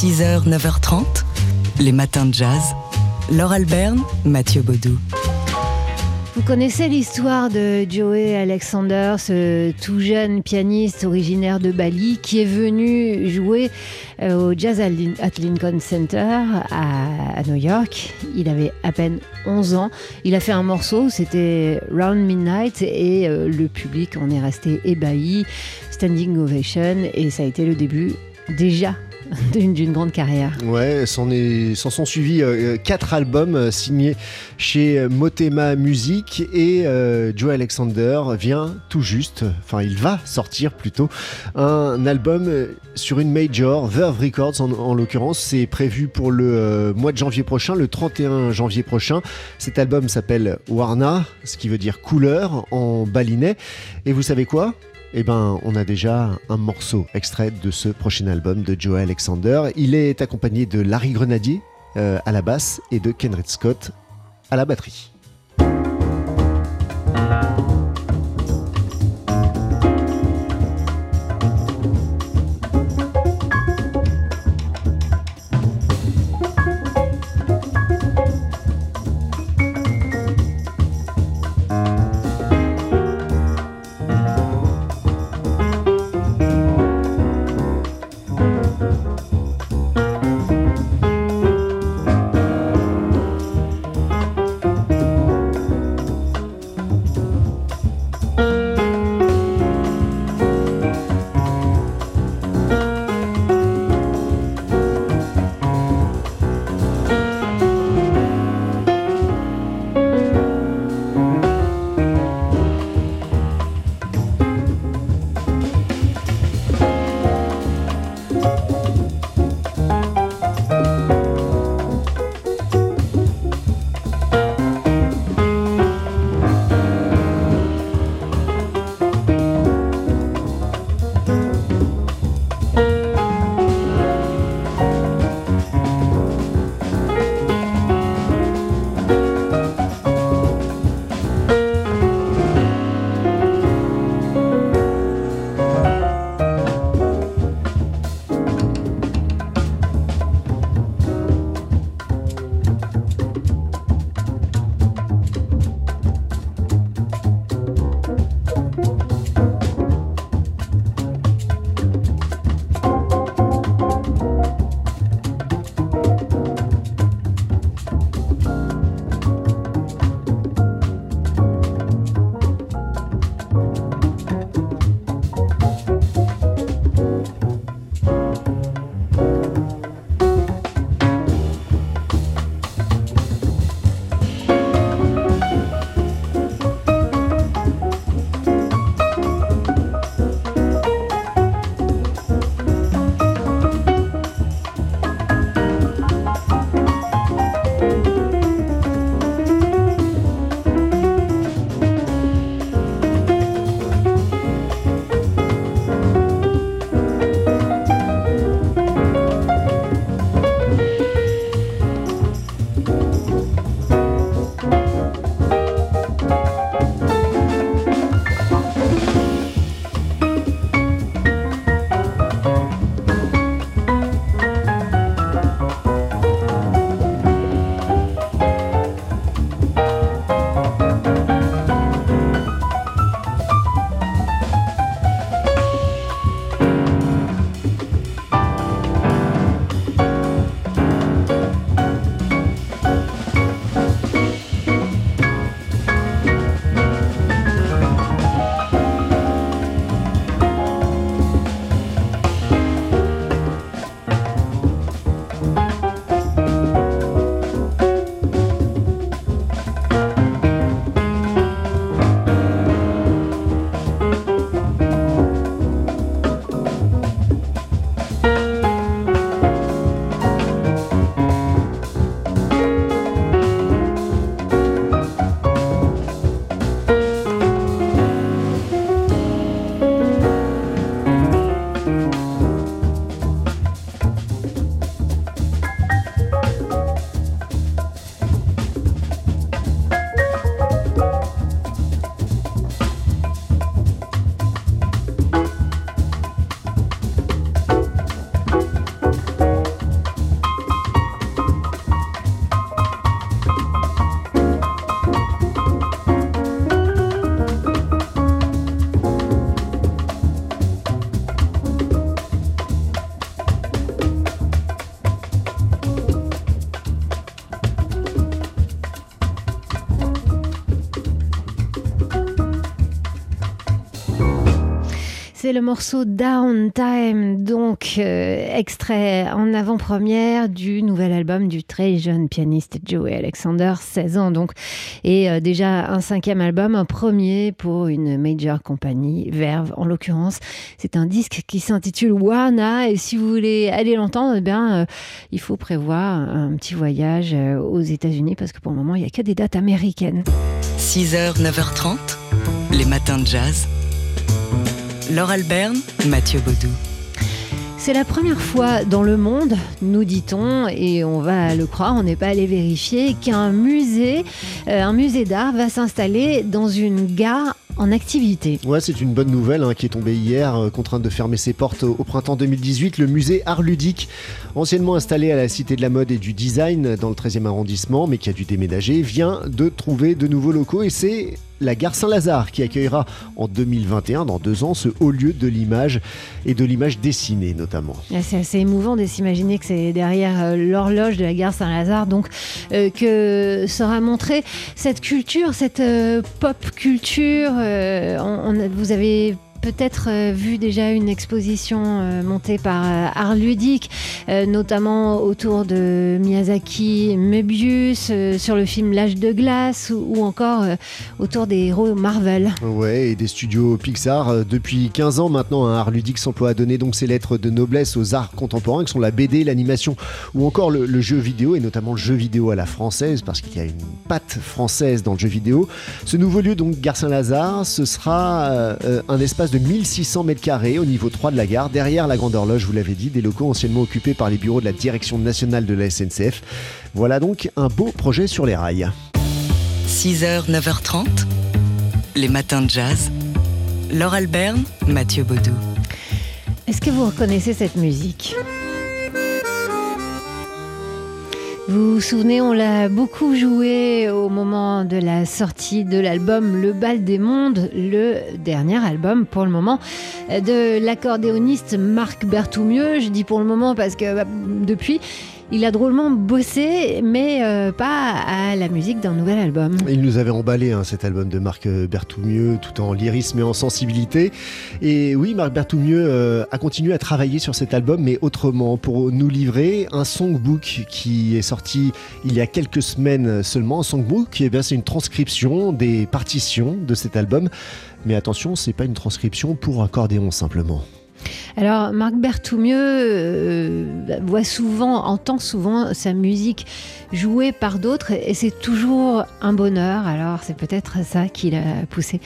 6h, 9h30, les matins de jazz. Laure Alberne, Mathieu Baudou. Vous connaissez l'histoire de Joey Alexander, ce tout jeune pianiste originaire de Bali qui est venu jouer euh, au Jazz at Lincoln Center à, New York. Il avait à peine 11 ans. Il a fait un morceau, c'était Round Midnight et euh, le public en est resté ébahi, standing ovation et ça a été le début déjà d'une grande carrière. Ouais, s'en, sont suivis euh, quatre albums euh, signés chez Motema Music et euh, Joe Alexander vient tout juste, enfin il va sortir plutôt, un album sur une major, Verve Records en, l'occurrence. C'est prévu pour le mois de janvier prochain, le 31 janvier prochain. Cet album s'appelle Warna, ce qui veut dire couleur en balinais. Et vous savez quoi? Eh ben, on a déjà un morceau extrait de ce prochain album de Joe Alexander. Il est accompagné de Larry Grenadier euh, à la basse et de Kenred Scott à la batterie. C'était le morceau Downtime, donc euh, extrait en avant-première du nouvel album du très jeune pianiste Joey Alexander, 16 ans donc, et euh, déjà un cinquième album, un premier pour une major compagnie, Verve en l'occurrence. C'est un disque qui s'intitule Wana et si vous voulez aller l'entendre, eh bien, euh, il faut prévoir un petit voyage aux États-Unis parce que pour le moment, il n'y a que des dates américaines. 6h, 9h30, les matins de jazz. Laure Alberne, Mathieu Baudou. C'est la première fois dans le monde, nous dit-on, et on va le croire, on n'est pas allé vérifier, qu'un musée, euh, un musée d'art va s'installer dans une gare en activité. Ouais, c'est une bonne nouvelle hein, qui est tombée hier, euh, contrainte de fermer ses portes au, au, printemps 2018. Le musée Art Ludique, anciennement installé à la Cité de la Mode et du Design dans le 13e arrondissement, mais qui a dû déménager, vient de trouver de nouveaux locaux et c'est la gare Saint-Lazare qui accueillera en 2021, dans deux ans, ce haut lieu de l'image et de l'image dessinée notamment. C'est assez émouvant de s'imaginer que c'est derrière euh, l'horloge de la gare Saint-Lazare donc euh, que sera montrée cette culture, cette euh, pop culture. Vous avez peut-être euh, vu déjà une exposition euh, montée par euh, Art Ludique, notamment autour de Miyazaki, Möbius, sur le film L'âge de glace ou, encore autour des héros Marvel. Ouais, et des studios Pixar. Depuis 15 ans maintenant, un Art Ludique s'emploie à donner donc ses lettres de noblesse aux arts contemporains, qui sont la BD, l'animation ou encore le, jeu vidéo, et notamment le jeu vidéo à la française, parce qu'il y a une patte française dans le jeu vidéo. Ce nouveau lieu, donc Gare Saint-Lazare, ce sera un espace de 1600 mètres carrés au niveau 3 de la gare, derrière la Grande Horloge, vous l'avez dit, des locaux anciennement occupés par les bureaux de la Direction nationale de la SNCF. Voilà donc un beau projet sur les rails. 6h, 9h30, les matins de jazz. Laure Alberne, Mathieu Baudou. Est-ce que vous reconnaissez cette musique? Vous vous souvenez, on l'a beaucoup joué au moment de la sortie de l'album Le Bal des Mondes, le dernier album pour le moment de l'accordéoniste Marc Berthoumieux. Je dis pour le moment parce que bah, depuis, il a drôlement bossé, mais euh, pas à la musique d'un nouvel album. Il nous avait emballé hein, cet album de Marc Berthoumieux, tout en lyrisme et en sensibilité. Et oui, Marc Berthoumieux euh, a continué à travailler sur cet album, mais autrement, pour nous livrer un songbook qui est sorti il y a quelques semaines seulement. Un songbook, eh c'est une transcription des partitions de cet album. Mais attention, c'est pas une transcription pour accordéon simplement. Alors, Marc Berthoumieux euh, voit souvent, entend souvent sa musique jouée par d'autres et c'est toujours un bonheur. Alors, c'est peut-être ça qui l'a poussé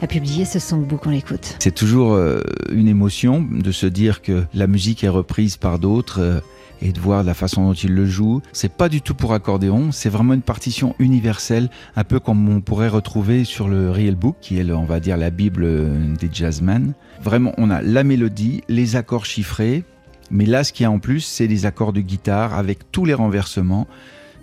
à publier ce songbook. On l'écoute. C'est toujours euh, une émotion de se dire que la musique est reprise par d'autres. Euh, et de voir la façon dont il le joue. C'est pas du tout pour accordéon, c'est vraiment une partition universelle, un peu comme on pourrait retrouver sur le Real Book, qui est, le, on va dire, la Bible des jazzmen. Vraiment, on a la mélodie, les accords chiffrés, mais là, ce qu'il y a en plus, c'est des accords de guitare avec tous les renversements.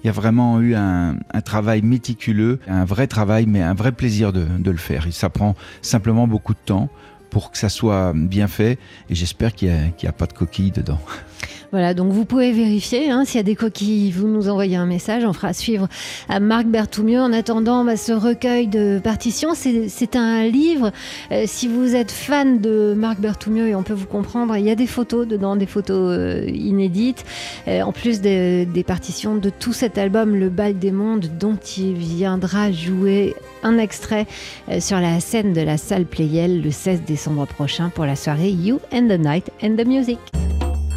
Il y a vraiment eu un, travail méticuleux, un vrai travail, mais un vrai plaisir de, le faire. Ça prend simplement beaucoup de temps pour que ça soit bien fait, et j'espère qu'il n'y a, a, pas de coquilles dedans. Voilà, donc vous pouvez vérifier hein, s'il y a des coquilles, vous nous envoyez un message, on fera suivre à Marc Berthoumieux. En attendant, bah, ce recueil de partitions, c'est un livre. Euh, si vous êtes fan de Marc Berthoumieux, et on peut vous comprendre, il y a des photos dedans, des photos euh, inédites, euh, en plus de, des partitions de tout cet album, Le Bal des Mondes, dont il viendra jouer un extrait sur la scène de la salle Playel le 16 décembre prochain pour la soirée You and the Night and the Music.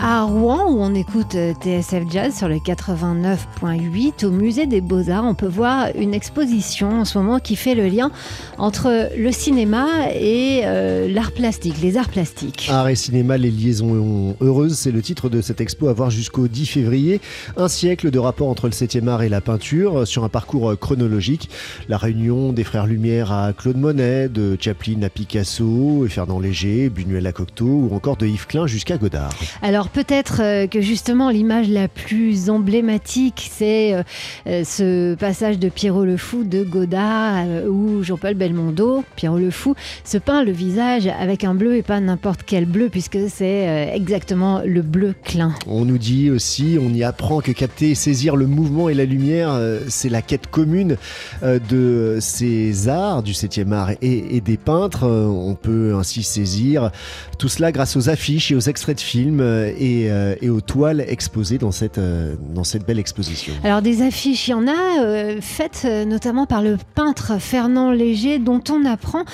à Rouen, où on écoute euh, TSF Jazz sur le 89.8, au musée des Beaux-Arts, on peut voir une exposition en ce moment qui fait le lien entre le cinéma et euh, l'art plastique, les arts plastiques. Art et cinéma, les liaisons heureuses, c'est le titre de cette expo à voir jusqu'au 10 février. Un siècle de rapport entre le 7e art et la peinture sur un parcours chronologique. La réunion des frères Lumière à Claude Monet, de Chaplin à Picasso et Fernand Léger, Buñuel à Cocteau ou encore de Yves Klein jusqu'à Godard. Alors Alors peut-être euh, que justement l'image la plus emblématique, c'est euh, euh, ce passage de Pierrot le Fou de Godard où Jean-Paul Belmondo, Pierrot le Fou, se peint le visage avec un bleu et pas n'importe quel bleu puisque c'est exactement le bleu clin. On nous dit aussi, on y apprend que capter et saisir le mouvement et la lumière, c'est la quête commune de ces arts, du 7e art et, et des peintres. On peut ainsi saisir tout cela grâce aux affiches et aux extraits de films euh, euh, et, aux toiles exposées dans cette, euh, dans cette belle exposition. Alors des affiches, il y en a faites notamment par le peintre Fernand Léger dont on apprend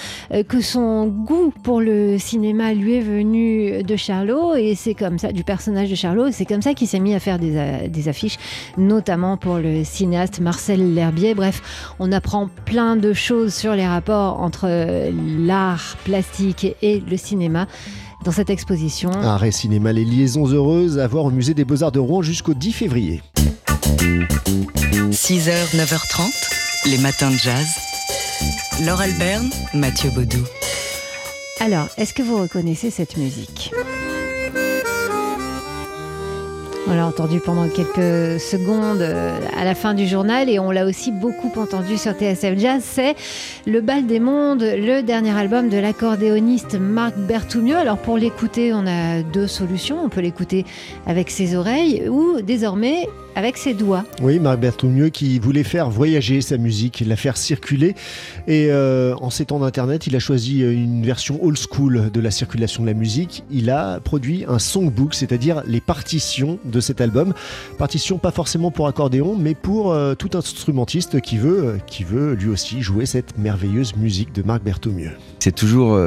que son goût pour le cinéma lui est venu de Charlot et c'est comme ça, du personnage de Charlot, c'est comme ça qu'il s'est mis à faire des affiches, notamment pour le cinéaste Marcel L'Herbier. Bref, on apprend plein de choses sur les rapports entre l'art plastique et le cinéma dans cette exposition. Arrêt cinéma, les liaisons heureuses à voir au musée des Beaux-Arts de Rouen jusqu'au 10 février. 6h, 9h30, les matins de jazz. Laure Alberne, Mathieu Baudou. Alors, est-ce que vous reconnaissez cette musique? On l'a entendu pendant quelques secondes euh, à la fin du journal et on l'a aussi beaucoup entendu sur TSF Jazz. C'est Le Bal des Mondes, le dernier album de l'accordéoniste Marc Berthoumieux. Alors pour l'écouter, on a deux solutions. On peut l'écouter avec ses oreilles ou désormais avec ses doigts. Oui, Marc Berthoumieux qui voulait faire voyager sa musique, la faire circuler. Et euh, en ces temps d'Internet, il a choisi une version old school de la circulation de la musique. Il a produit un songbook, c'est-à-dire les partitions de cet album. Partitions pas forcément pour accordéon, mais pour euh, tout instrumentiste qui veut, euh, qui veut lui aussi jouer cette merveilleuse musique de Marc Berthoumieux. C'est toujours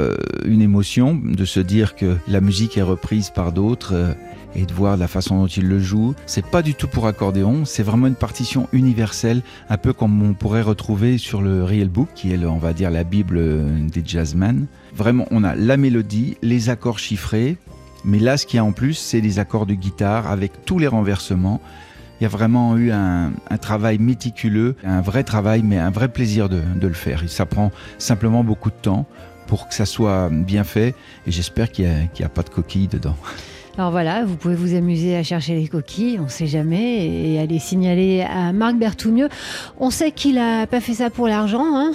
une émotion de se dire que la musique est reprise par d'autres et de voir la façon dont il le joue. C'est pas du tout pour accordéon, c'est vraiment une partition universelle, un peu comme on pourrait retrouver sur le Real Book, qui est, on va dire, la Bible des jazzmen. Vraiment, on a la mélodie, les accords chiffrés, mais là, ce qu'il y a en plus, c'est les accords de guitare avec tous les renversements. Il y a vraiment eu un, travail méticuleux, un vrai travail, mais un vrai plaisir de, le faire. ça prend simplement beaucoup de temps pour que ça soit bien fait, et j'espère qu'il n'y a, a pas de coquilles dedans. Alors voilà, vous pouvez vous amuser à chercher les coquilles, on ne sait jamais, et à les signaler à Marc Berthoumieux. On sait qu'il n'a pas fait ça pour l'argent, hein.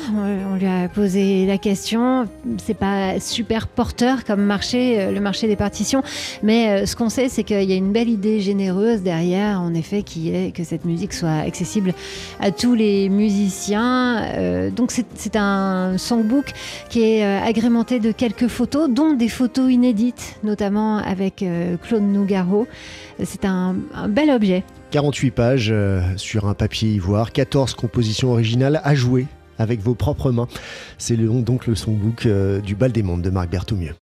on lui a posé la question. C'est pas super porteur comme marché, euh, le marché des partitions, mais euh, ce qu'on sait, c'est qu'il y a une belle idée généreuse derrière, en effet, qui est que cette musique soit accessible à tous les musiciens. Euh, donc c'est un songbook qui est agrémenté de quelques photos, dont des photos inédites, notamment avec Claude Nougaro. C'est un, bel objet. 48 pages euh, sur un papier ivoire, 14 compositions originales à jouer avec vos propres mains. C'est donc le songbook euh, du Bal des Mondes de Marc Berthoumieux.